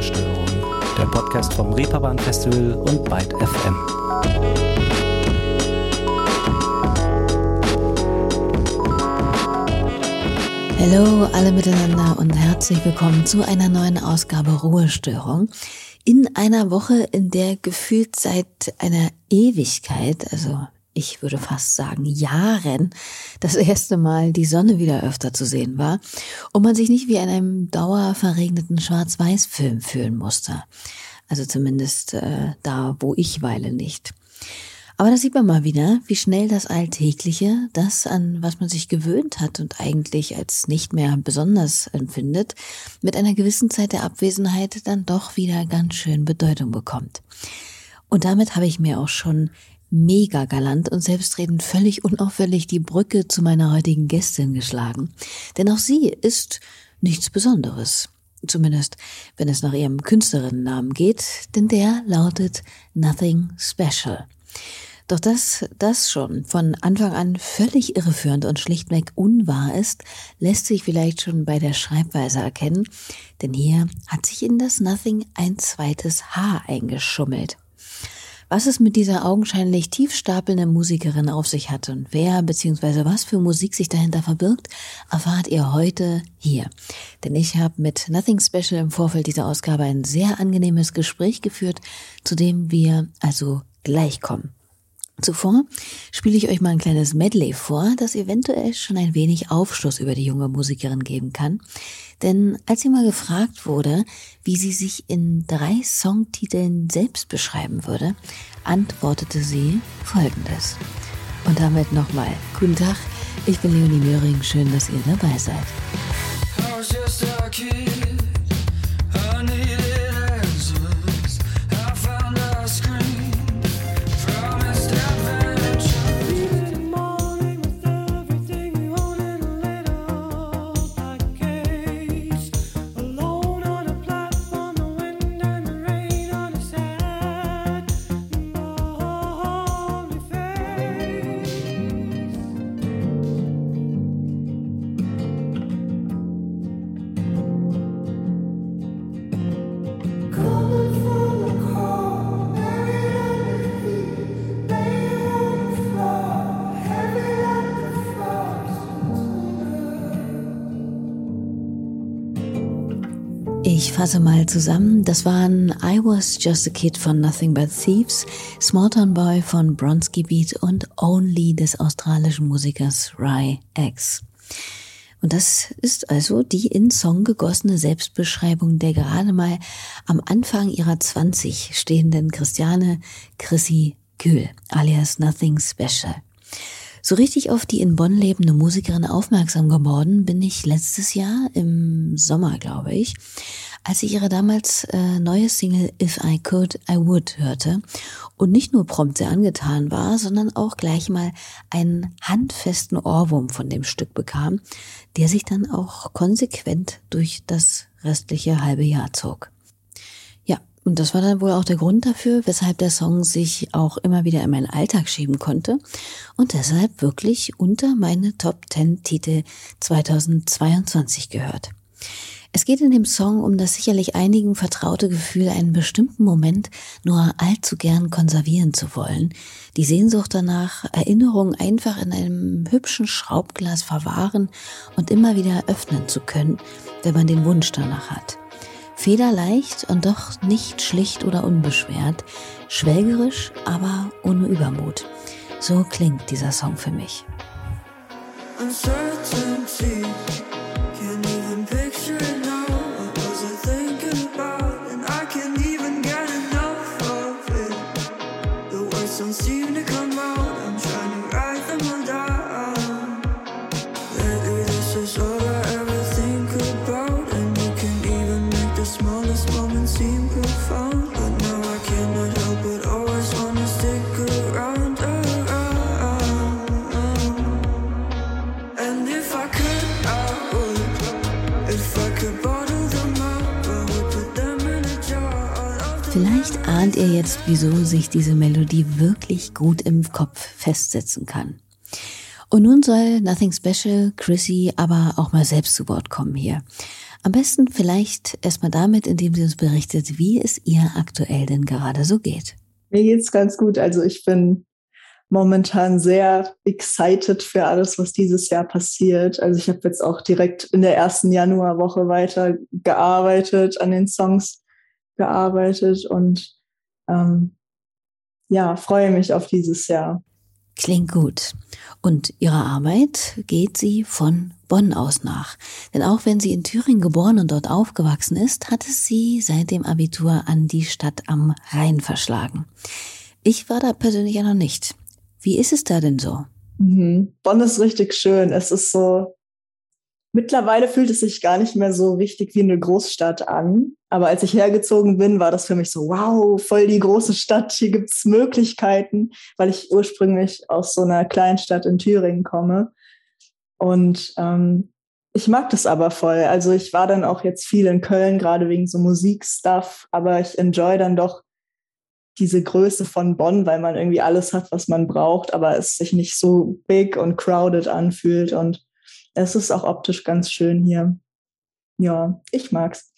Ruhestörung, der Podcast vom Reeperbahn Festival und Byte FM. Hallo alle miteinander und herzlich willkommen zu einer neuen Ausgabe Ruhestörung. In einer Woche, in der gefühlt seit einer Ewigkeit, also ich würde fast sagen Jahren, das erste Mal die Sonne wieder öfter zu sehen war und man sich nicht wie in einem dauerverregneten Schwarz-Weiß-Film fühlen musste. Also zumindest äh, da, wo ich weile nicht. Aber da sieht man mal wieder, wie schnell das Alltägliche, das an was man sich gewöhnt hat und eigentlich als nicht mehr besonders empfindet, mit einer gewissen Zeit der Abwesenheit dann doch wieder ganz schön Bedeutung bekommt. Und damit habe ich mir auch schon mega galant und selbstredend völlig unauffällig die Brücke zu meiner heutigen Gästin geschlagen. Denn auch sie ist nichts Besonderes. Zumindest, wenn es nach ihrem Künstlerinnennamen geht, denn der lautet Nothing Special. Doch dass das schon von Anfang an völlig irreführend und schlichtweg unwahr ist, lässt sich vielleicht schon bei der Schreibweise erkennen, denn hier hat sich in das Nothing ein zweites H eingeschummelt. Was es mit dieser augenscheinlich tief stapelnden Musikerin auf sich hat und wer bzw. was für Musik sich dahinter verbirgt, erfahrt ihr heute hier. Denn ich habe mit Nothing Special im Vorfeld dieser Ausgabe ein sehr angenehmes Gespräch geführt, zu dem wir also gleich kommen. Zuvor spiele ich euch mal ein kleines Medley vor, das eventuell schon ein wenig Aufschluss über die junge Musikerin geben kann. Denn als sie mal gefragt wurde, wie sie sich in drei Songtiteln selbst beschreiben würde, antwortete sie folgendes. Und damit nochmal, guten Tag, ich bin Leonie Möhring, schön, dass ihr dabei seid. Fasse mal zusammen. Das waren I Was Just a Kid von Nothing But Thieves, Small Town Boy von Bronski Beat und Only des australischen Musikers Rye X. Und das ist also die in Song gegossene Selbstbeschreibung der gerade mal am Anfang ihrer 20 stehenden Christiane Chrissy Kühl, alias Nothing Special. So richtig auf die in Bonn lebende Musikerin aufmerksam geworden bin ich letztes Jahr im Sommer, glaube ich, als ich ihre damals äh, neue Single If I Could, I Would hörte und nicht nur prompt sehr angetan war, sondern auch gleich mal einen handfesten Ohrwurm von dem Stück bekam, der sich dann auch konsequent durch das restliche halbe Jahr zog. Ja, und das war dann wohl auch der Grund dafür, weshalb der Song sich auch immer wieder in meinen Alltag schieben konnte und deshalb wirklich unter meine Top 10 Titel 2022 gehört. Es geht in dem Song um das sicherlich einigen vertraute Gefühl, einen bestimmten Moment nur allzu gern konservieren zu wollen, die Sehnsucht danach, Erinnerungen einfach in einem hübschen Schraubglas verwahren und immer wieder öffnen zu können, wenn man den Wunsch danach hat. Federleicht und doch nicht schlicht oder unbeschwert, schwelgerisch, aber ohne Übermut. So klingt dieser Song für mich. Uncertainty. Ahnt ihr jetzt, wieso sich diese Melodie wirklich gut im Kopf festsetzen kann. Und nun soll Nothing Special, Chrissy aber auch mal selbst zu Wort kommen hier. Am besten vielleicht erstmal damit, indem sie uns berichtet, wie es ihr aktuell denn gerade so geht. Mir geht's ganz gut. Also ich bin momentan sehr excited für alles, was dieses Jahr passiert. Also ich habe jetzt auch direkt in der ersten Januarwoche weiter gearbeitet, an den Songs gearbeitet und ähm, ja, freue mich auf dieses Jahr. Klingt gut. Und ihrer Arbeit geht sie von Bonn aus nach. Denn auch wenn sie in Thüringen geboren und dort aufgewachsen ist, hat es sie seit dem Abitur an die Stadt am Rhein verschlagen. Ich war da persönlich ja noch nicht. Wie ist es da denn so? Mhm. Bonn ist richtig schön. Es ist so, mittlerweile fühlt es sich gar nicht mehr so richtig wie eine Großstadt an. Aber als ich hergezogen bin, war das für mich so, wow, voll die große Stadt, hier gibt's Möglichkeiten, weil ich ursprünglich aus so einer Kleinstadt in Thüringen komme. Und ähm, ich mag das aber voll. Also ich war dann auch jetzt viel in Köln, gerade wegen so Musikstuff, aber ich enjoy dann doch diese Größe von Bonn, weil man irgendwie alles hat, was man braucht, aber es sich nicht so big und crowded anfühlt. Und es ist auch optisch ganz schön hier. Ja, ich mag's.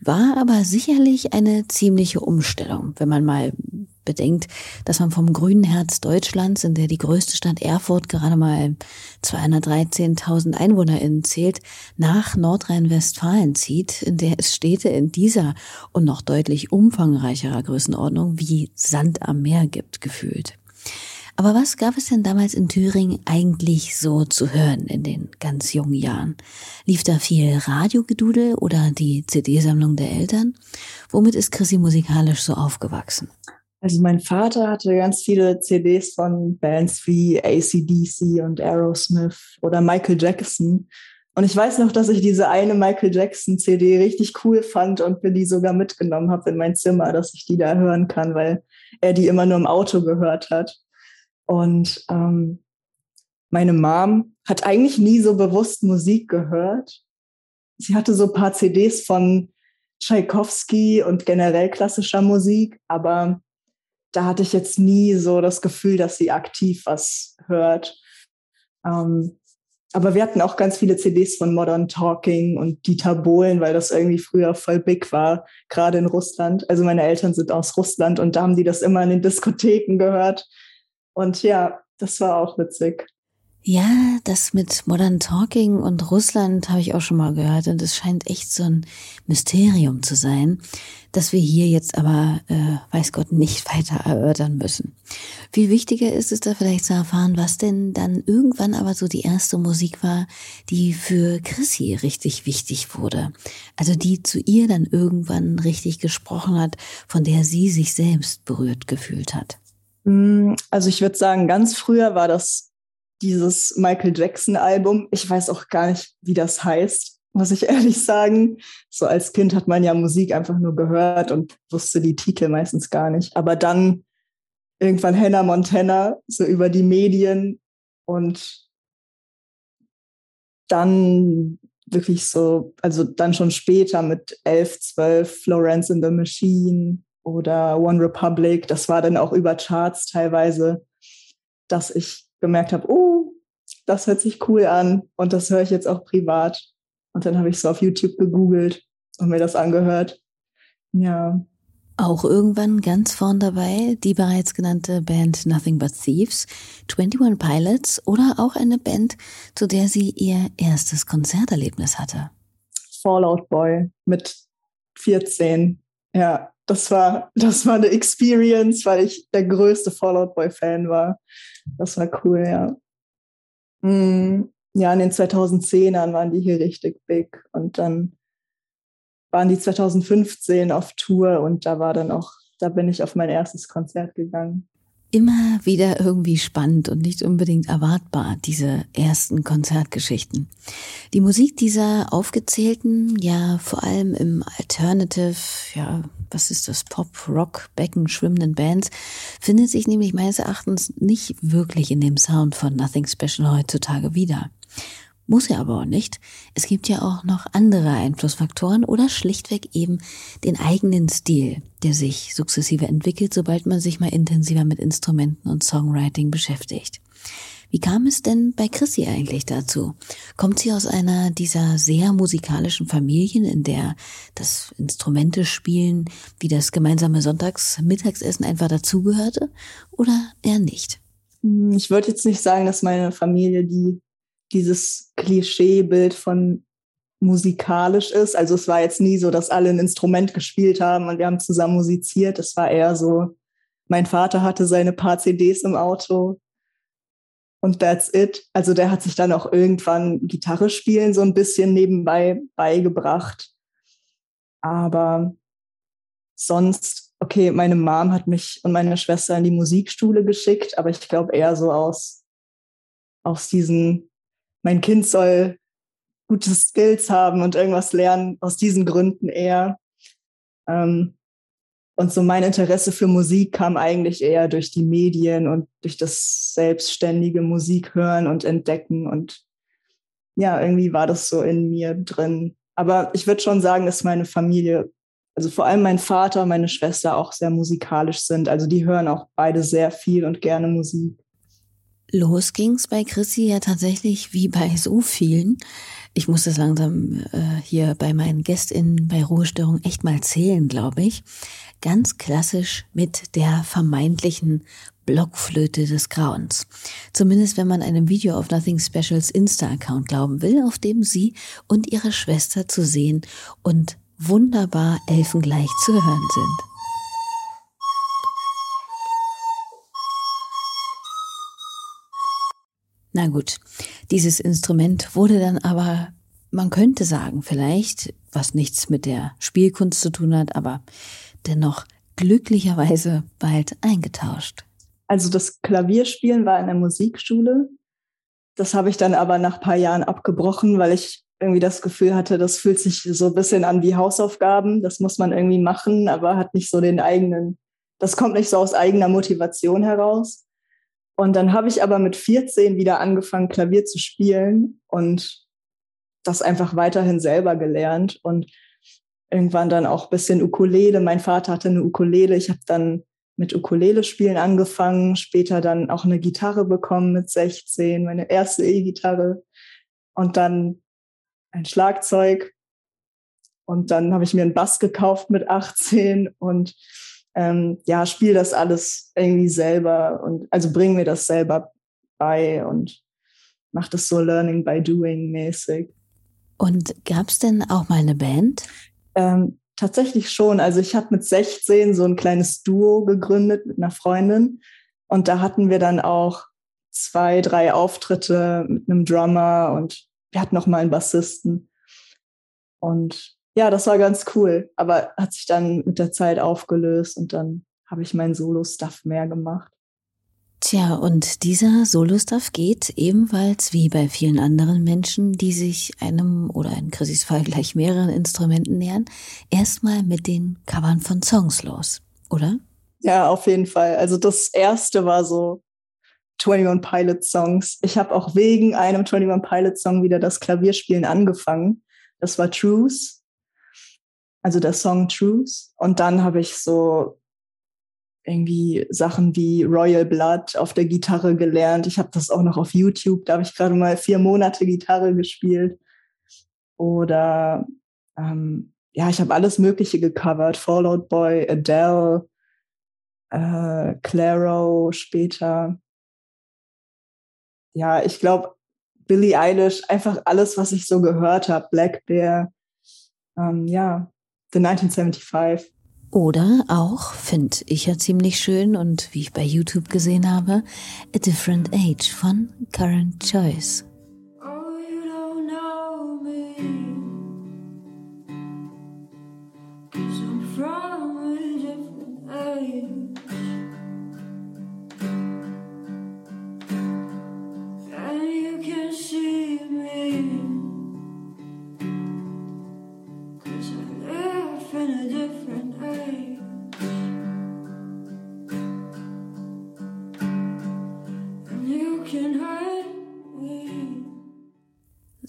War aber sicherlich eine ziemliche Umstellung, wenn man mal bedenkt, dass man vom grünen Herz Deutschlands, in der die größte Stadt Erfurt gerade mal 213.000 EinwohnerInnen zählt, nach Nordrhein-Westfalen zieht, in der es Städte in dieser und noch deutlich umfangreicherer Größenordnung wie Sand am Meer gibt, gefühlt. Aber was gab es denn damals in Thüringen eigentlich so zu hören in den ganz jungen Jahren? Lief da viel Radiogedudel oder die CD-Sammlung der Eltern? Womit ist Chrissy musikalisch so aufgewachsen? Also mein Vater hatte ganz viele CDs von Bands wie ACDC und Aerosmith oder Michael Jackson. Und ich weiß noch, dass ich diese eine Michael Jackson CD richtig cool fand und mir die sogar mitgenommen habe in mein Zimmer, dass ich die da hören kann, weil er die immer nur im Auto gehört hat. Und ähm, meine Mom hat eigentlich nie so bewusst Musik gehört. Sie hatte so ein paar CDs von Tchaikovsky und generell klassischer Musik, aber da hatte ich jetzt nie so das Gefühl, dass sie aktiv was hört. Ähm, aber wir hatten auch ganz viele CDs von Modern Talking und Dieter Bohlen, weil das irgendwie früher voll big war, gerade in Russland. Also meine Eltern sind aus Russland und da haben die das immer in den Diskotheken gehört. Und ja, das war auch witzig. Ja, das mit Modern Talking und Russland habe ich auch schon mal gehört und es scheint echt so ein Mysterium zu sein, das wir hier jetzt aber, äh, weiß Gott, nicht weiter erörtern müssen. Viel wichtiger ist es da vielleicht zu erfahren, was denn dann irgendwann aber so die erste Musik war, die für Chrissy richtig wichtig wurde. Also die zu ihr dann irgendwann richtig gesprochen hat, von der sie sich selbst berührt gefühlt hat. Mm, also ich würde sagen, ganz früher war das dieses Michael Jackson-Album. Ich weiß auch gar nicht, wie das heißt, muss ich ehrlich sagen. So als Kind hat man ja Musik einfach nur gehört und wusste die Titel meistens gar nicht. Aber dann irgendwann Hannah Montana, so über die Medien und dann wirklich so, also dann schon später mit 11, 12, Florence in the Machine oder One Republic. Das war dann auch über Charts teilweise, dass ich gemerkt habe, oh, das hört sich cool an und das höre ich jetzt auch privat. Und dann habe ich so auf YouTube gegoogelt und mir das angehört. Ja. Auch irgendwann ganz vorn dabei die bereits genannte Band Nothing But Thieves, 21 Pilots oder auch eine Band, zu der sie ihr erstes Konzerterlebnis hatte. Fallout Boy mit 14. Ja, das war, das war eine Experience, weil ich der größte Fallout Boy Fan war. Das war cool, ja. Mm, ja, in den 2010ern waren die hier richtig big und dann waren die 2015 auf Tour und da war dann auch, da bin ich auf mein erstes Konzert gegangen immer wieder irgendwie spannend und nicht unbedingt erwartbar, diese ersten Konzertgeschichten. Die Musik dieser aufgezählten, ja vor allem im Alternative, ja, was ist das, Pop, Rock, Becken schwimmenden Bands, findet sich nämlich meines Erachtens nicht wirklich in dem Sound von Nothing Special heutzutage wieder. Muss er aber auch nicht. Es gibt ja auch noch andere Einflussfaktoren oder schlichtweg eben den eigenen Stil, der sich sukzessive entwickelt, sobald man sich mal intensiver mit Instrumenten und Songwriting beschäftigt. Wie kam es denn bei Chrissy eigentlich dazu? Kommt sie aus einer dieser sehr musikalischen Familien, in der das Instrumente spielen, wie das gemeinsame Sonntagsmittagsessen einfach dazugehörte? Oder eher nicht? Hm, ich würde jetzt nicht sagen, dass meine Familie die dieses Klischeebild von musikalisch ist. Also es war jetzt nie so, dass alle ein Instrument gespielt haben und wir haben zusammen musiziert. Es war eher so, mein Vater hatte seine paar CDs im Auto und that's it. Also der hat sich dann auch irgendwann Gitarre spielen so ein bisschen nebenbei beigebracht. Aber sonst, okay, meine Mom hat mich und meine Schwester in die Musikschule geschickt, aber ich glaube eher so aus, aus diesen, mein Kind soll gute Skills haben und irgendwas lernen, aus diesen Gründen eher. Ähm, und so mein Interesse für Musik kam eigentlich eher durch die Medien und durch das selbstständige Musik hören und entdecken. Und ja, irgendwie war das so in mir drin. Aber ich würde schon sagen, dass meine Familie, also vor allem mein Vater und meine Schwester auch sehr musikalisch sind. Also die hören auch beide sehr viel und gerne Musik. Los ging's bei Chrissy ja tatsächlich wie bei so vielen. Ich muss das langsam äh, hier bei meinen GästInnen bei Ruhestörung echt mal zählen, glaube ich ganz klassisch mit der vermeintlichen Blockflöte des Grauens. Zumindest wenn man einem Video of Nothing Specials Insta-Account glauben will, auf dem sie und ihre Schwester zu sehen und wunderbar elfengleich zu hören sind. Na gut, dieses Instrument wurde dann aber, man könnte sagen vielleicht, was nichts mit der Spielkunst zu tun hat, aber dennoch glücklicherweise bald eingetauscht. Also das Klavierspielen war in der Musikschule. Das habe ich dann aber nach paar Jahren abgebrochen, weil ich irgendwie das Gefühl hatte, das fühlt sich so ein bisschen an wie Hausaufgaben. Das muss man irgendwie machen, aber hat nicht so den eigenen, das kommt nicht so aus eigener Motivation heraus. Und dann habe ich aber mit 14 wieder angefangen, Klavier zu spielen und das einfach weiterhin selber gelernt. Und irgendwann dann auch ein bisschen Ukulele. Mein Vater hatte eine Ukulele. Ich habe dann mit Ukulele spielen angefangen, später dann auch eine Gitarre bekommen mit 16, meine erste E-Gitarre und dann ein Schlagzeug und dann habe ich mir einen Bass gekauft mit 18 und ähm, ja, spiele das alles irgendwie selber und also bringe mir das selber bei und mache das so Learning by Doing mäßig. Und gab es denn auch mal eine Band? Ähm, tatsächlich schon. Also ich habe mit 16 so ein kleines Duo gegründet mit einer Freundin und da hatten wir dann auch zwei, drei Auftritte mit einem Drummer und wir hatten noch mal einen Bassisten. Und ja, das war ganz cool, aber hat sich dann mit der Zeit aufgelöst und dann habe ich meinen Solo-Stuff mehr gemacht. Tja, und dieser Solo-Stuff geht ebenfalls wie bei vielen anderen Menschen, die sich einem oder in Chrissys Fall gleich mehreren Instrumenten nähern, erstmal mit den Covern von Songs los, oder? Ja, auf jeden Fall. Also das erste war so 21 Pilot Songs. Ich habe auch wegen einem 21 Pilot Song wieder das Klavierspielen angefangen. Das war Truth. Also der Song Truth. Und dann habe ich so irgendwie Sachen wie Royal Blood auf der Gitarre gelernt. Ich habe das auch noch auf YouTube, da habe ich gerade mal vier Monate Gitarre gespielt. Oder ähm, ja, ich habe alles Mögliche gecovert. Fallout Boy, Adele, äh, Claro später. Ja, ich glaube, Billie Eilish, einfach alles, was ich so gehört habe. Black Bear, ähm, ja, The 1975. Oder auch, finde ich ja ziemlich schön und wie ich bei YouTube gesehen habe, A Different Age von Current Choice.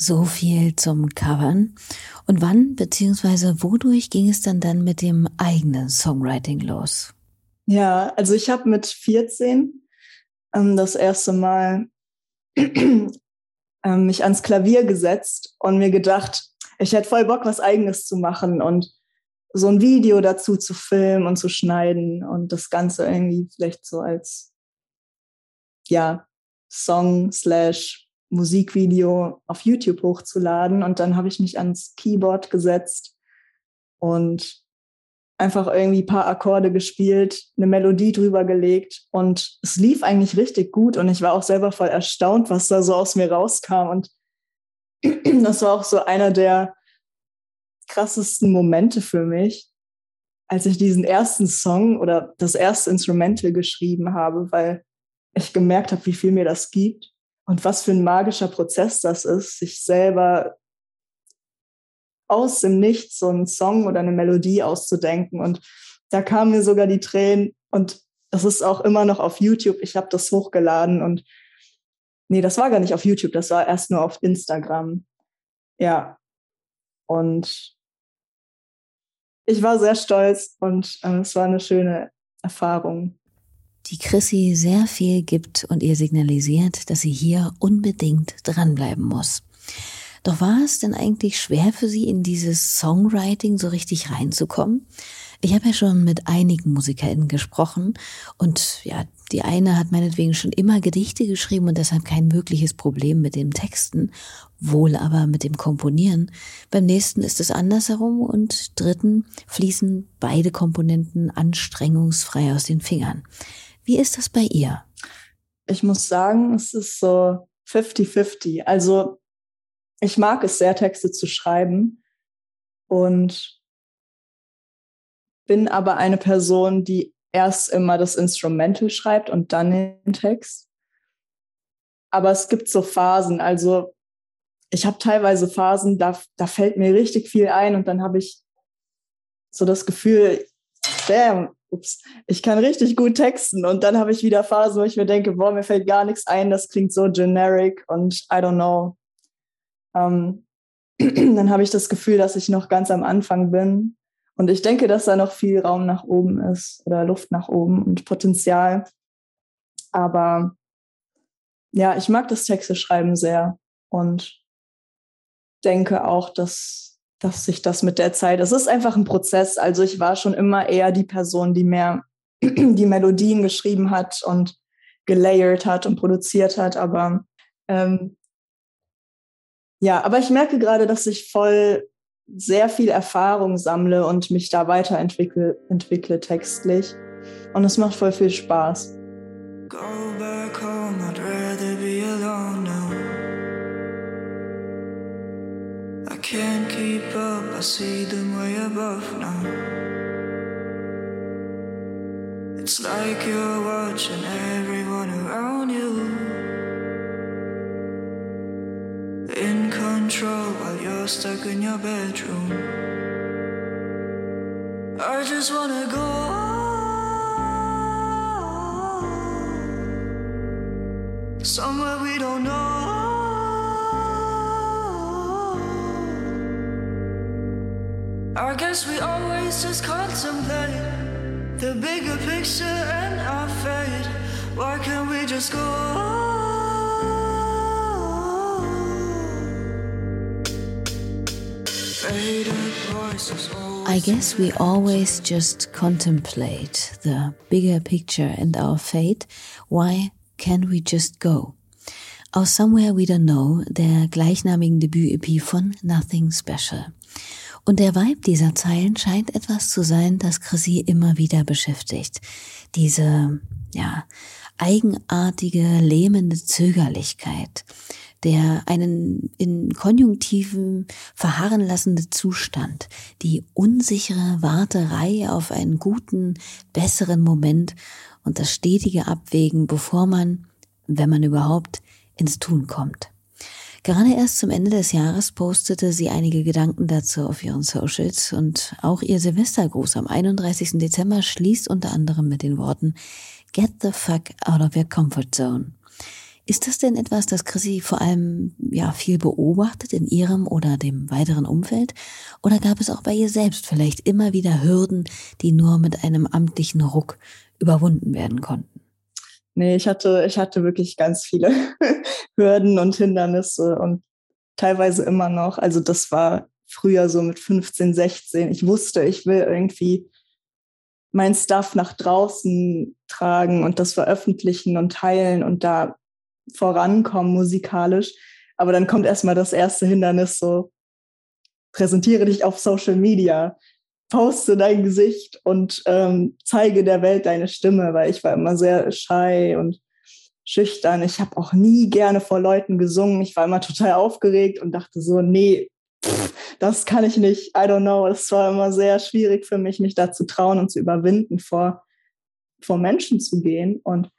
So viel zum Covern. Und wann bzw. wodurch ging es dann dann mit dem eigenen Songwriting los? Ja, also ich habe mit 14 ähm, das erste Mal ähm, mich ans Klavier gesetzt und mir gedacht, ich hätte voll Bock, was eigenes zu machen und so ein Video dazu zu filmen und zu schneiden und das Ganze irgendwie vielleicht so als ja Song slash Musikvideo auf YouTube hochzuladen. Und dann habe ich mich ans Keyboard gesetzt und einfach irgendwie ein paar Akkorde gespielt, eine Melodie drüber gelegt und es lief eigentlich richtig gut und ich war auch selber voll erstaunt, was da so aus mir rauskam und das war auch so einer der krassesten Momente für mich, als ich diesen ersten Song oder das erste Instrumental geschrieben habe, weil ich gemerkt habe, wie viel mir das gibt und was für ein magischer Prozess das ist, sich selber aus dem Nichts so einen Song oder eine Melodie auszudenken. Und da kamen mir sogar die Tränen und das ist auch immer noch auf YouTube. Ich habe das hochgeladen und nee, das war gar nicht auf YouTube, das war erst nur auf Instagram. Ja. Und ich war sehr stolz und äh, es war eine schöne Erfahrung die Chrissy sehr viel gibt und ihr signalisiert, dass sie hier unbedingt dranbleiben muss. Doch war es denn eigentlich schwer für sie, in dieses Songwriting so richtig reinzukommen? Ich habe ja schon mit einigen MusikerInnen gesprochen und ja, die eine hat meinetwegen schon immer Gedichte geschrieben und deshalb kein wirkliches Problem mit dem Texten, wohl aber mit dem Komponieren. Beim nächsten ist es andersherum und dritten fließen beide Komponenten anstrengungsfrei aus den Fingern. Wie ist das bei ihr? Ich muss sagen, es ist so 50-50. Also ich mag es sehr, Texte zu schreiben und bin aber eine Person, die erst immer das Instrumental schreibt und dann den Text. Aber es gibt so Phasen. Also ich habe teilweise Phasen, da, da fällt mir richtig viel ein und dann habe ich so das Gefühl, damn, ups, ich kann richtig gut texten. Und dann habe ich wieder Phasen, wo ich mir denke, boah, mir fällt gar nichts ein, das klingt so generic und I don't know. Ähm, dann habe ich das Gefühl, dass ich noch ganz am Anfang bin. Und ich denke, dass da noch viel Raum nach oben ist oder Luft nach oben und Potenzial. Aber ja, ich mag das Texte schreiben sehr und denke auch, dass dass sich das mit der Zeit, es ist einfach ein Prozess. Also ich war schon immer eher die Person, die mehr die Melodien geschrieben hat und gelayert hat und produziert hat. Aber ähm, ja, aber ich merke gerade, dass ich voll sehr viel Erfahrung sammle und mich da weiterentwickle entwickle textlich. Und es macht voll viel Spaß. Go back home, I'd rather be alone now. I can't keep see them way above now. It's like you're watching everyone around you. In control while you're stuck in your bedroom. I just wanna go. Somewhere we don't know. I guess we always just contemplate the bigger picture and our fate. Why can't we just go? I guess we always just contemplate the bigger picture and our fate. Why can't we just go? Aus Somewhere We Don't Know, der gleichnamigen Debüt-EP von Nothing Special. Und der Vibe dieser Zeilen scheint etwas zu sein, das Chrissy immer wieder beschäftigt. Diese, ja, eigenartige, lähmende Zögerlichkeit, der einen in Konjunktiven verharren lassende Zustand, die unsichere Warterei auf einen guten, besseren Moment und das stetige Abwägen, bevor man, wenn man überhaupt, ins Tun kommt. Gerade erst zum Ende des Jahres postete sie einige Gedanken dazu auf ihren Socials und auch ihr Silvestergruß am 31. Dezember schließt unter anderem mit den Worten Get the fuck out of your comfort zone. Ist das denn etwas, das Chrissy vor allem ja viel beobachtet in ihrem oder dem weiteren Umfeld? Oder gab es auch bei ihr selbst vielleicht immer wieder Hürden, die nur mit einem amtlichen Ruck überwunden werden konnten? Nee, ich hatte, ich hatte wirklich ganz viele Hürden und Hindernisse und teilweise immer noch. Also das war früher so mit 15, 16. Ich wusste, ich will irgendwie mein Stuff nach draußen tragen und das veröffentlichen und teilen und da vorankommen musikalisch. Aber dann kommt erstmal das erste Hindernis so, präsentiere dich auf Social Media, poste dein Gesicht und ähm, zeige der Welt deine Stimme, weil ich war immer sehr shy und schüchtern. Ich habe auch nie gerne vor Leuten gesungen. Ich war immer total aufgeregt und dachte so, nee, pff, das kann ich nicht. I don't know. Es war immer sehr schwierig für mich, mich da zu trauen und zu überwinden, vor, vor Menschen zu gehen. Und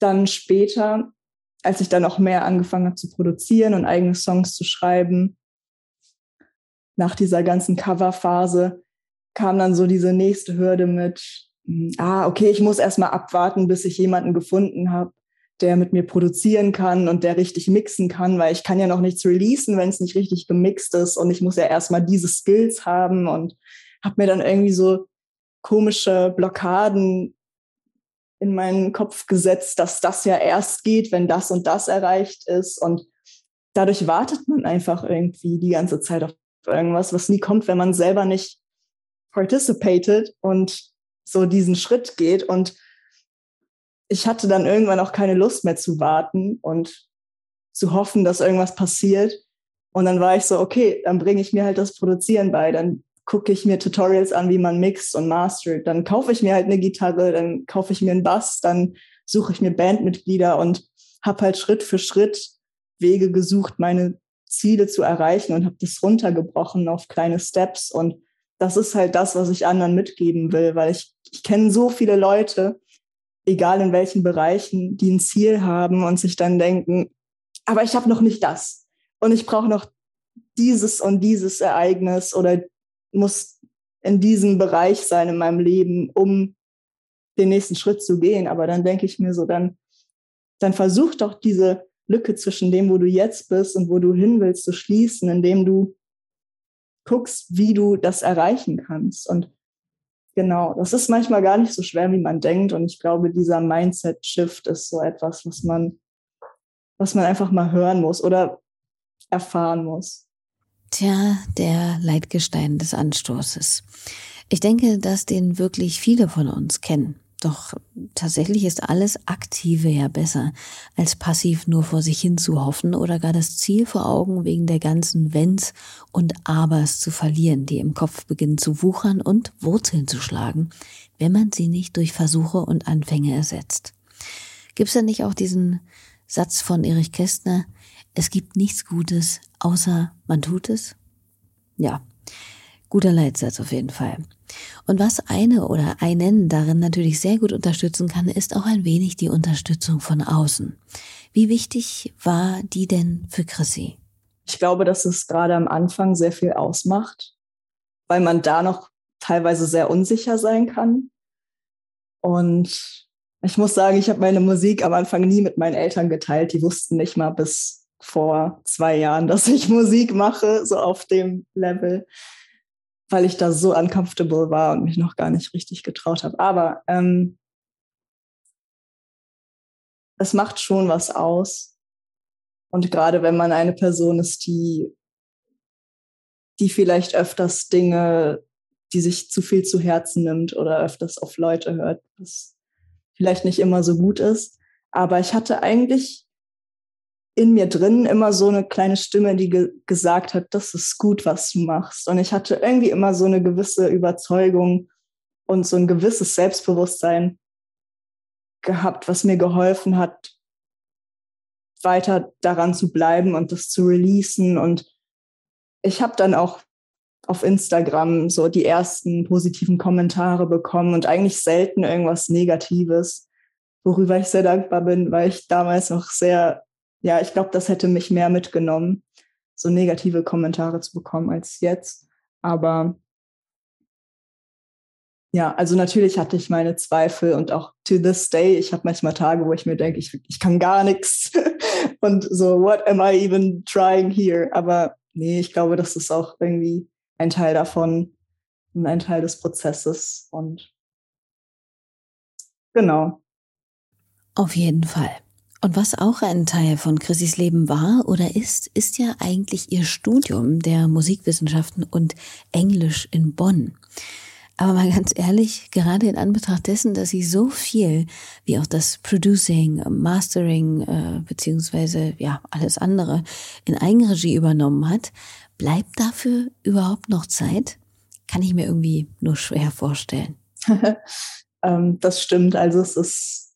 dann später, als ich dann auch mehr angefangen habe zu produzieren und eigene Songs zu schreiben, nach dieser ganzen Coverphase kam dann so diese nächste Hürde mit, hm, ah, okay, ich muss erstmal abwarten, bis ich jemanden gefunden habe, der mit mir produzieren kann und der richtig mixen kann, weil ich kann ja noch nichts releasen, wenn es nicht richtig gemixt ist und ich muss ja erstmal diese Skills haben und habe mir dann irgendwie so komische Blockaden in meinen Kopf gesetzt, dass das ja erst geht, wenn das und das erreicht ist und dadurch wartet man einfach irgendwie die ganze Zeit auf irgendwas, was nie kommt, wenn man selber nicht participated und so diesen Schritt geht und ich hatte dann irgendwann auch keine Lust mehr zu warten und zu hoffen, dass irgendwas passiert. Und dann war ich so, okay, dann bringe ich mir halt das Produzieren bei. Dann gucke ich mir Tutorials an, wie man mixt und mastert. Dann kaufe ich mir halt eine Gitarre, dann kaufe ich mir einen Bass, dann suche ich mir Bandmitglieder und habe halt Schritt für Schritt Wege gesucht, meine Ziele zu erreichen und habe das runtergebrochen auf kleine Steps. Und das ist halt das, was ich anderen mitgeben will, weil ich, ich kenne so viele Leute, egal in welchen Bereichen, die ein Ziel haben und sich dann denken, aber ich habe noch nicht das und ich brauche noch dieses und dieses Ereignis oder muss in diesem Bereich sein in meinem Leben, um den nächsten Schritt zu gehen. Aber dann denke ich mir so, dann, dann versuch doch diese Lücke zwischen dem, wo du jetzt bist und wo du hin willst, zu schließen, indem du guckst, wie du das erreichen kannst. Und Genau, das ist manchmal gar nicht so schwer, wie man denkt. Und ich glaube, dieser Mindset-Shift ist so etwas, was man, was man einfach mal hören muss oder erfahren muss. Tja, der Leitgestein des Anstoßes. Ich denke, dass den wirklich viele von uns kennen. Doch tatsächlich ist alles Aktive ja besser, als passiv nur vor sich hin zu hoffen oder gar das Ziel vor Augen wegen der ganzen Wenns und Abers zu verlieren, die im Kopf beginnen zu wuchern und Wurzeln zu schlagen, wenn man sie nicht durch Versuche und Anfänge ersetzt. Gibt's da nicht auch diesen Satz von Erich Kästner, es gibt nichts Gutes, außer man tut es? Ja, guter Leitsatz auf jeden Fall. Und was eine oder einen darin natürlich sehr gut unterstützen kann, ist auch ein wenig die Unterstützung von außen. Wie wichtig war die denn für Chrissy? Ich glaube, dass es gerade am Anfang sehr viel ausmacht, weil man da noch teilweise sehr unsicher sein kann. Und ich muss sagen, ich habe meine Musik am Anfang nie mit meinen Eltern geteilt. Die wussten nicht mal bis vor zwei Jahren, dass ich Musik mache, so auf dem Level weil ich da so uncomfortable war und mich noch gar nicht richtig getraut habe. Aber ähm, es macht schon was aus. Und gerade wenn man eine Person ist, die, die vielleicht öfters Dinge, die sich zu viel zu Herzen nimmt oder öfters auf Leute hört, was vielleicht nicht immer so gut ist. Aber ich hatte eigentlich in mir drin immer so eine kleine Stimme, die ge gesagt hat, das ist gut, was du machst. Und ich hatte irgendwie immer so eine gewisse Überzeugung und so ein gewisses Selbstbewusstsein gehabt, was mir geholfen hat, weiter daran zu bleiben und das zu releasen. Und ich habe dann auch auf Instagram so die ersten positiven Kommentare bekommen und eigentlich selten irgendwas Negatives, worüber ich sehr dankbar bin, weil ich damals noch sehr ja, ich glaube, das hätte mich mehr mitgenommen, so negative Kommentare zu bekommen als jetzt. Aber ja, also natürlich hatte ich meine Zweifel und auch to this day, ich habe manchmal Tage, wo ich mir denke, ich, ich kann gar nichts und so, what am I even trying here? Aber nee, ich glaube, das ist auch irgendwie ein Teil davon und ein Teil des Prozesses und genau. Auf jeden Fall. Und was auch ein Teil von Chrissys Leben war oder ist, ist ja eigentlich ihr Studium der Musikwissenschaften und Englisch in Bonn. Aber mal ganz ehrlich, gerade in Anbetracht dessen, dass sie so viel wie auch das Producing, Mastering äh, beziehungsweise ja alles andere in Eigenregie übernommen hat, bleibt dafür überhaupt noch Zeit? Kann ich mir irgendwie nur schwer vorstellen. ähm, das stimmt. Also es ist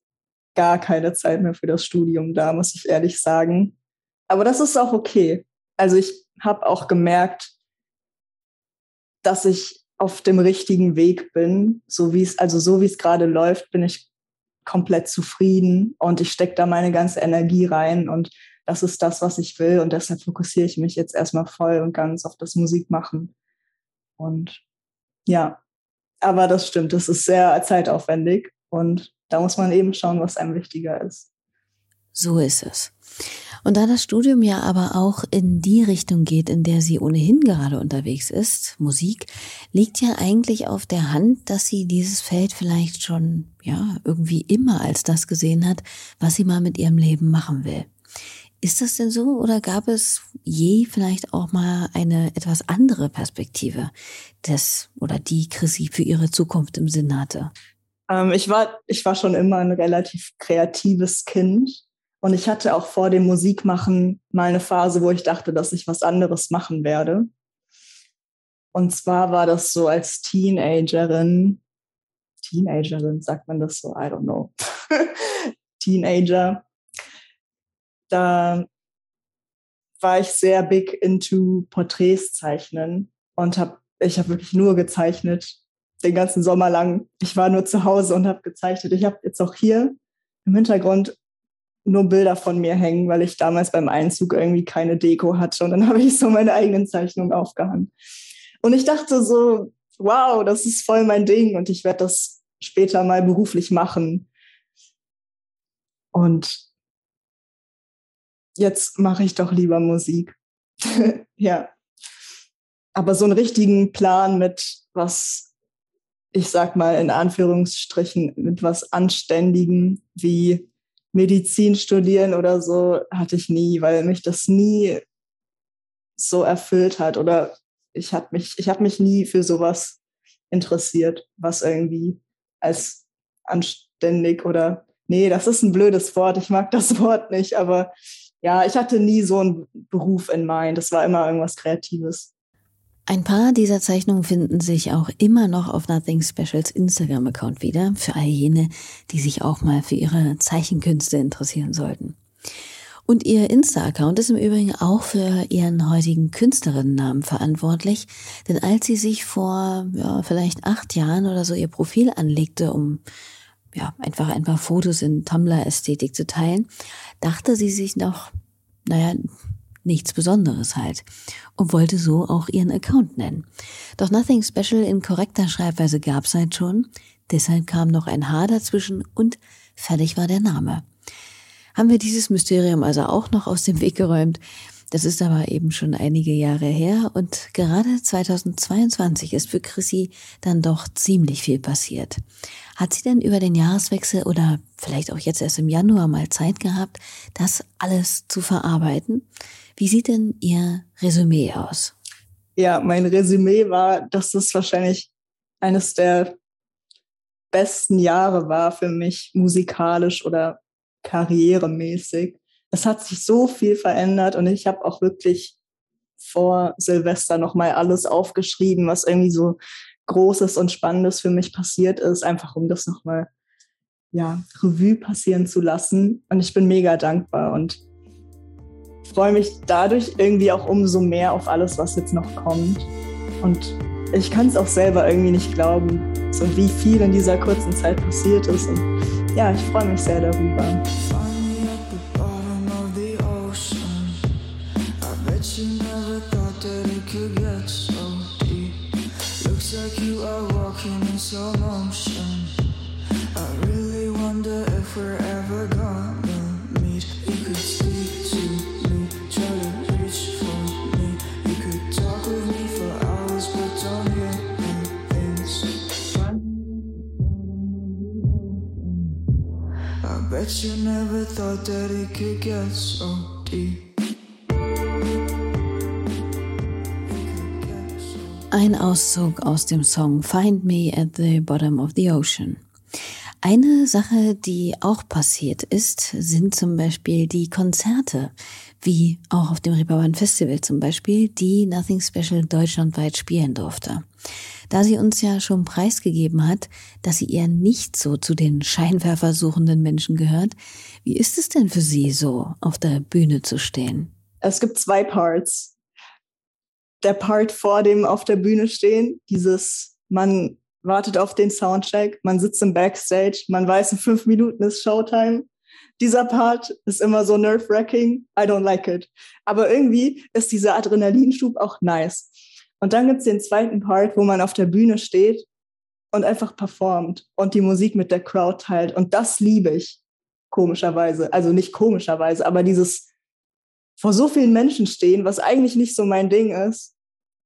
gar keine Zeit mehr für das Studium da, muss ich ehrlich sagen. Aber das ist auch okay. Also ich habe auch gemerkt, dass ich auf dem richtigen Weg bin, so wie es, also so wie es gerade läuft, bin ich komplett zufrieden und ich stecke da meine ganze Energie rein und das ist das, was ich will und deshalb fokussiere ich mich jetzt erstmal voll und ganz auf das Musikmachen. Und ja, aber das stimmt, das ist sehr zeitaufwendig und da muss man eben schauen, was einem wichtiger ist. So ist es. Und da das Studium ja aber auch in die Richtung geht, in der sie ohnehin gerade unterwegs ist, Musik, liegt ja eigentlich auf der Hand, dass sie dieses Feld vielleicht schon, ja, irgendwie immer als das gesehen hat, was sie mal mit ihrem Leben machen will. Ist das denn so oder gab es je vielleicht auch mal eine etwas andere Perspektive, das oder die Chrissy für ihre Zukunft im Sinn hatte? Ähm, ich, war, ich war schon immer ein relativ kreatives Kind und ich hatte auch vor dem Musikmachen mal eine Phase, wo ich dachte, dass ich was anderes machen werde. Und zwar war das so als Teenagerin, Teenagerin, sagt man das so, I don't know, Teenager. Da war ich sehr big into Porträts zeichnen und habe ich habe wirklich nur gezeichnet den ganzen Sommer lang. Ich war nur zu Hause und habe gezeichnet. Ich habe jetzt auch hier im Hintergrund nur Bilder von mir hängen, weil ich damals beim Einzug irgendwie keine Deko hatte. Und dann habe ich so meine eigenen Zeichnungen aufgehangen. Und ich dachte so, wow, das ist voll mein Ding und ich werde das später mal beruflich machen. Und jetzt mache ich doch lieber Musik. ja. Aber so einen richtigen Plan mit was, ich sag mal in Anführungsstrichen, mit was Anständigem wie Medizin studieren oder so hatte ich nie, weil mich das nie so erfüllt hat oder ich habe mich, ich habe mich nie für sowas interessiert, was irgendwie als anständig oder nee, das ist ein blödes Wort, ich mag das Wort nicht, aber ja, ich hatte nie so einen Beruf in Mind, das war immer irgendwas Kreatives. Ein paar dieser Zeichnungen finden sich auch immer noch auf Nothing Specials Instagram-Account wieder, für all jene, die sich auch mal für ihre Zeichenkünste interessieren sollten. Und ihr Insta-Account ist im Übrigen auch für ihren heutigen Künstlerinnennamen verantwortlich, denn als sie sich vor ja, vielleicht acht Jahren oder so ihr Profil anlegte, um ja, einfach ein paar Fotos in Tumblr-Ästhetik zu teilen, dachte sie sich noch, naja, nichts Besonderes halt und wollte so auch ihren Account nennen. Doch Nothing Special in korrekter Schreibweise gab's halt schon, deshalb kam noch ein H dazwischen und fertig war der Name. Haben wir dieses Mysterium also auch noch aus dem Weg geräumt? Das ist aber eben schon einige Jahre her und gerade 2022 ist für Chrissy dann doch ziemlich viel passiert. Hat sie denn über den Jahreswechsel oder vielleicht auch jetzt erst im Januar mal Zeit gehabt, das alles zu verarbeiten? Wie sieht denn Ihr Resümee aus? Ja, mein Resümee war, dass das wahrscheinlich eines der besten Jahre war für mich musikalisch oder karrieremäßig. Es hat sich so viel verändert und ich habe auch wirklich vor Silvester nochmal alles aufgeschrieben, was irgendwie so Großes und Spannendes für mich passiert ist, einfach um das nochmal ja, Revue passieren zu lassen. Und ich bin mega dankbar und freue mich dadurch irgendwie auch umso mehr auf alles, was jetzt noch kommt. Und ich kann es auch selber irgendwie nicht glauben, so wie viel in dieser kurzen Zeit passiert ist. Und ja, ich freue mich sehr darüber. like you are walking in slow motion. I really wonder if we're ever gonna meet. You could speak to me, try to reach for me. You could talk with me for hours, but don't hear anything. I bet you never thought that it could get so deep. Ein Auszug aus dem Song Find Me at the Bottom of the Ocean. Eine Sache, die auch passiert ist, sind zum Beispiel die Konzerte, wie auch auf dem Reeperbahn Festival zum Beispiel, die Nothing Special deutschlandweit spielen durfte. Da sie uns ja schon preisgegeben hat, dass sie eher nicht so zu den scheinwerfersuchenden Menschen gehört, wie ist es denn für sie so, auf der Bühne zu stehen? Es gibt zwei Parts. Der Part vor dem auf der Bühne stehen, dieses man wartet auf den Soundcheck, man sitzt im Backstage, man weiß, in fünf Minuten ist Showtime. Dieser Part ist immer so nerve-wracking. I don't like it. Aber irgendwie ist dieser Adrenalinschub auch nice. Und dann gibt's den zweiten Part, wo man auf der Bühne steht und einfach performt und die Musik mit der Crowd teilt. Und das liebe ich, komischerweise. Also nicht komischerweise, aber dieses vor so vielen Menschen stehen, was eigentlich nicht so mein Ding ist,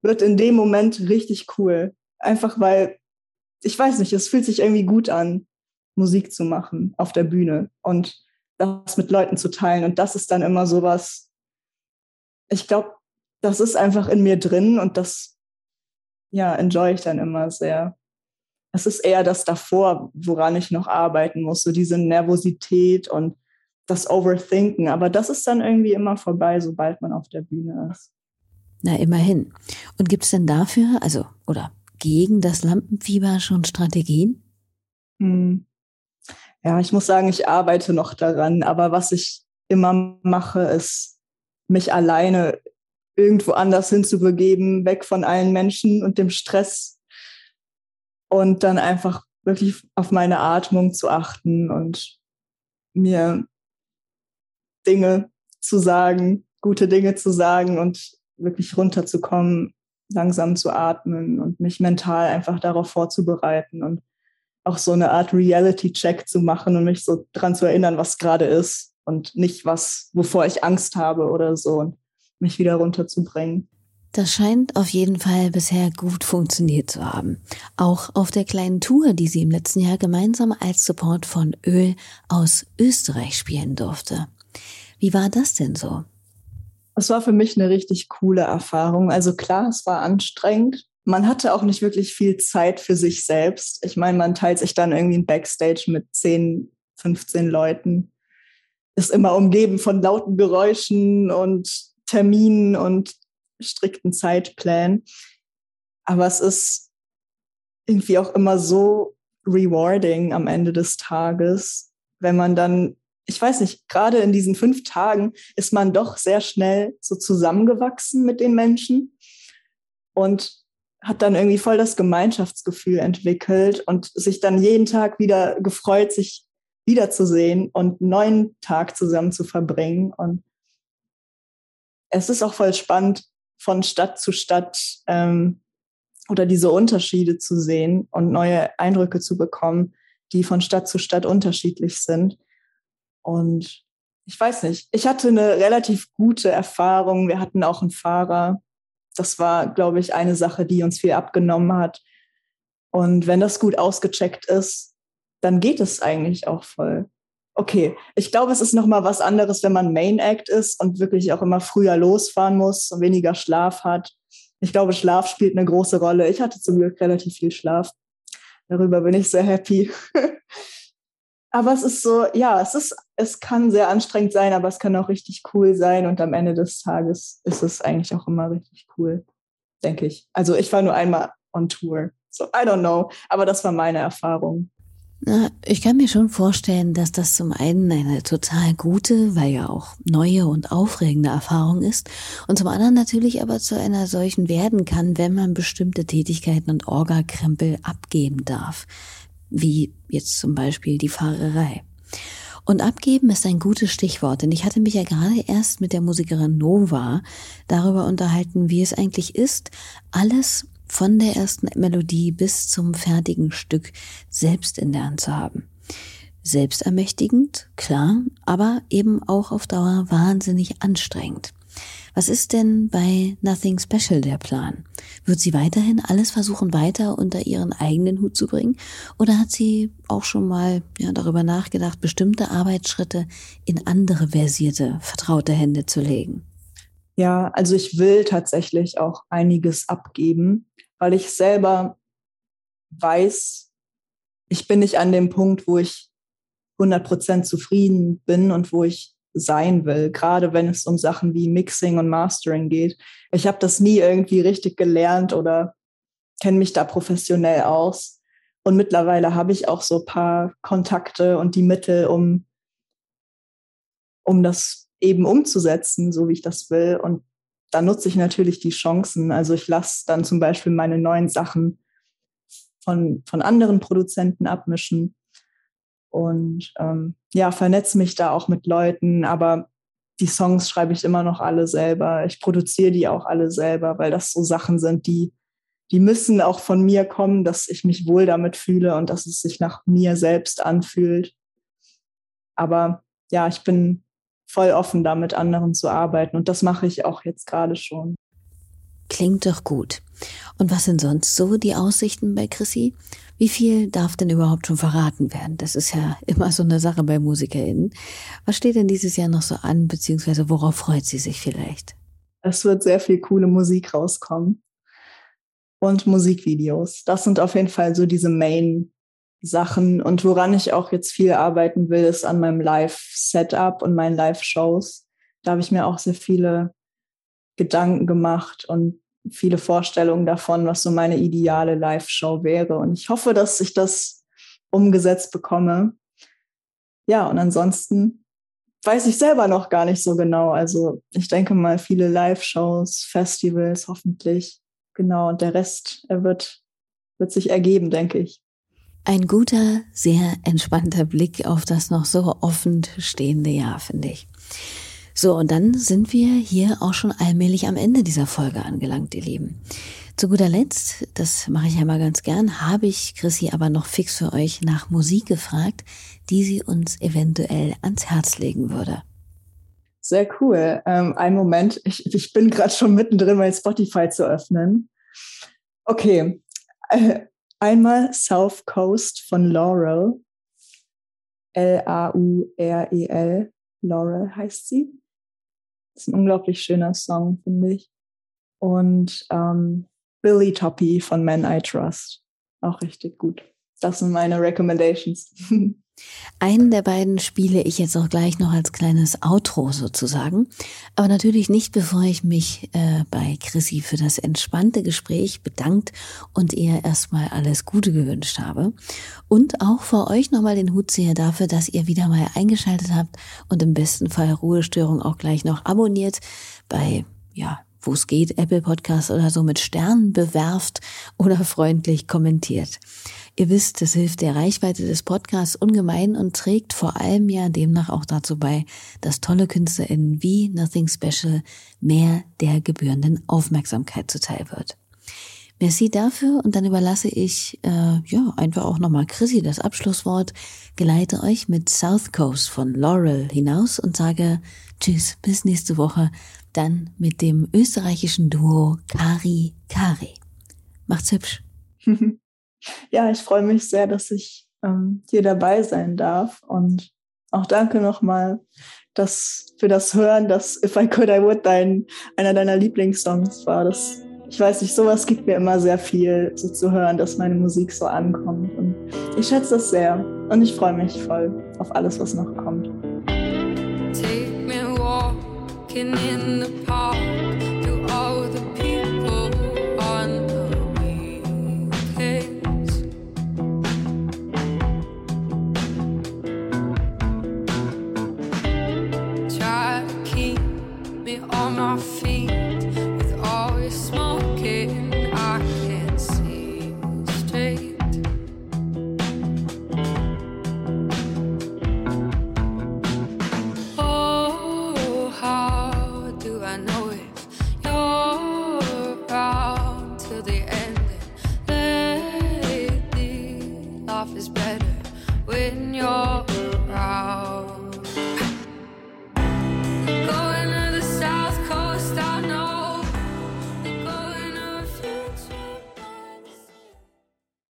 wird in dem Moment richtig cool. Einfach weil ich weiß nicht, es fühlt sich irgendwie gut an, Musik zu machen auf der Bühne und das mit Leuten zu teilen. Und das ist dann immer sowas, ich glaube, das ist einfach in mir drin und das, ja, enjoy ich dann immer sehr. Es ist eher das davor, woran ich noch arbeiten muss, so diese Nervosität und das Overthinken. Aber das ist dann irgendwie immer vorbei, sobald man auf der Bühne ist. Na, immerhin. Und gibt es denn dafür, also, oder gegen das Lampenfieber schon Strategien? Hm. Ja, ich muss sagen, ich arbeite noch daran, aber was ich immer mache, ist, mich alleine irgendwo anders hinzubegeben, weg von allen Menschen und dem Stress und dann einfach wirklich auf meine Atmung zu achten und mir Dinge zu sagen, gute Dinge zu sagen und wirklich runterzukommen langsam zu atmen und mich mental einfach darauf vorzubereiten und auch so eine Art Reality-Check zu machen und mich so dran zu erinnern, was gerade ist und nicht was, wovor ich Angst habe oder so und mich wieder runterzubringen. Das scheint auf jeden Fall bisher gut funktioniert zu haben. Auch auf der kleinen Tour, die sie im letzten Jahr gemeinsam als Support von Öl aus Österreich spielen durfte. Wie war das denn so? Es war für mich eine richtig coole Erfahrung. Also klar, es war anstrengend. Man hatte auch nicht wirklich viel Zeit für sich selbst. Ich meine, man teilt sich dann irgendwie ein Backstage mit 10, 15 Leuten, ist immer umgeben von lauten Geräuschen und Terminen und strikten Zeitplänen. Aber es ist irgendwie auch immer so rewarding am Ende des Tages, wenn man dann ich weiß nicht, gerade in diesen fünf Tagen ist man doch sehr schnell so zusammengewachsen mit den Menschen und hat dann irgendwie voll das Gemeinschaftsgefühl entwickelt und sich dann jeden Tag wieder gefreut, sich wiederzusehen und einen neuen Tag zusammen zu verbringen. Und es ist auch voll spannend, von Stadt zu Stadt ähm, oder diese Unterschiede zu sehen und neue Eindrücke zu bekommen, die von Stadt zu Stadt unterschiedlich sind. Und ich weiß nicht, ich hatte eine relativ gute Erfahrung. Wir hatten auch einen Fahrer. Das war, glaube ich, eine Sache, die uns viel abgenommen hat. Und wenn das gut ausgecheckt ist, dann geht es eigentlich auch voll. Okay, ich glaube, es ist noch mal was anderes, wenn man Main Act ist und wirklich auch immer früher losfahren muss und weniger Schlaf hat. Ich glaube, Schlaf spielt eine große Rolle. Ich hatte zum Glück relativ viel Schlaf. Darüber bin ich sehr happy. aber es ist so, ja, es ist, es kann sehr anstrengend sein, aber es kann auch richtig cool sein und am Ende des Tages ist es eigentlich auch immer richtig cool, denke ich. Also ich war nur einmal on Tour, so I don't know, aber das war meine Erfahrung. Na, ich kann mir schon vorstellen, dass das zum einen eine total gute, weil ja auch neue und aufregende Erfahrung ist und zum anderen natürlich aber zu einer solchen werden kann, wenn man bestimmte Tätigkeiten und Orgakrempel abgeben darf wie jetzt zum Beispiel die Fahrerei. Und abgeben ist ein gutes Stichwort, denn ich hatte mich ja gerade erst mit der Musikerin Nova darüber unterhalten, wie es eigentlich ist, alles von der ersten Melodie bis zum fertigen Stück selbst in der Hand zu haben. Selbstermächtigend, klar, aber eben auch auf Dauer wahnsinnig anstrengend. Was ist denn bei Nothing Special der Plan? Wird sie weiterhin alles versuchen, weiter unter ihren eigenen Hut zu bringen? Oder hat sie auch schon mal ja, darüber nachgedacht, bestimmte Arbeitsschritte in andere versierte, vertraute Hände zu legen? Ja, also ich will tatsächlich auch einiges abgeben, weil ich selber weiß, ich bin nicht an dem Punkt, wo ich 100% zufrieden bin und wo ich sein will, gerade wenn es um Sachen wie Mixing und Mastering geht. Ich habe das nie irgendwie richtig gelernt oder kenne mich da professionell aus. Und mittlerweile habe ich auch so ein paar Kontakte und die Mittel, um, um das eben umzusetzen, so wie ich das will. Und da nutze ich natürlich die Chancen. Also ich lasse dann zum Beispiel meine neuen Sachen von, von anderen Produzenten abmischen und ähm, ja, vernetze mich da auch mit Leuten, aber die Songs schreibe ich immer noch alle selber. Ich produziere die auch alle selber, weil das so Sachen sind, die, die müssen auch von mir kommen, dass ich mich wohl damit fühle und dass es sich nach mir selbst anfühlt. Aber ja, ich bin voll offen, da mit anderen zu arbeiten und das mache ich auch jetzt gerade schon. Klingt doch gut. Und was sind sonst so die Aussichten bei Chrissy? Wie viel darf denn überhaupt schon verraten werden? Das ist ja immer so eine Sache bei MusikerInnen. Was steht denn dieses Jahr noch so an, beziehungsweise worauf freut sie sich vielleicht? Es wird sehr viel coole Musik rauskommen. Und Musikvideos. Das sind auf jeden Fall so diese Main-Sachen. Und woran ich auch jetzt viel arbeiten will, ist an meinem Live-Setup und meinen Live-Shows. Da habe ich mir auch sehr viele Gedanken gemacht und viele Vorstellungen davon, was so meine ideale Live-Show wäre. Und ich hoffe, dass ich das umgesetzt bekomme. Ja, und ansonsten weiß ich selber noch gar nicht so genau. Also ich denke mal viele Live-Shows, Festivals hoffentlich. Genau, und der Rest er wird, wird sich ergeben, denke ich. Ein guter, sehr entspannter Blick auf das noch so offen stehende Jahr, finde ich. So, und dann sind wir hier auch schon allmählich am Ende dieser Folge angelangt, ihr Lieben. Zu guter Letzt, das mache ich ja mal ganz gern, habe ich Chrissy aber noch fix für euch nach Musik gefragt, die sie uns eventuell ans Herz legen würde. Sehr cool. Ähm, einen Moment, ich, ich bin gerade schon mittendrin, mein Spotify zu öffnen. Okay, äh, einmal South Coast von Laurel. L-A-U-R-E-L. Laurel heißt sie. Ist ein unglaublich schöner Song, finde ich. Und ähm, Billy Toppy von Man I Trust. Auch richtig gut. Das sind meine Recommendations. Einen der beiden spiele ich jetzt auch gleich noch als kleines Outro sozusagen. Aber natürlich nicht, bevor ich mich äh, bei Chrissy für das entspannte Gespräch bedankt und ihr erstmal alles Gute gewünscht habe. Und auch vor euch nochmal den Hut ziehe dafür, dass ihr wieder mal eingeschaltet habt und im besten Fall Ruhestörung auch gleich noch abonniert bei, ja, wo es geht, Apple Podcast oder so mit Sternen bewerft oder freundlich kommentiert. Ihr wisst, es hilft der Reichweite des Podcasts ungemein und trägt vor allem ja demnach auch dazu bei, dass tolle KünstlerInnen wie Nothing Special mehr der gebührenden Aufmerksamkeit zuteil wird. Merci dafür und dann überlasse ich äh, ja einfach auch nochmal Chrissy das Abschlusswort, geleite euch mit South Coast von Laurel hinaus und sage Tschüss, bis nächste Woche, dann mit dem österreichischen Duo Kari Kari. Macht's hübsch. Ja, ich freue mich sehr, dass ich ähm, hier dabei sein darf. Und auch danke nochmal dass, für das Hören, dass If I Could, I Would dein, einer deiner Lieblingssongs war. Das, ich weiß nicht, sowas gibt mir immer sehr viel, so zu hören, dass meine Musik so ankommt. Und ich schätze das sehr. Und ich freue mich voll auf alles, was noch kommt. Walking in the park.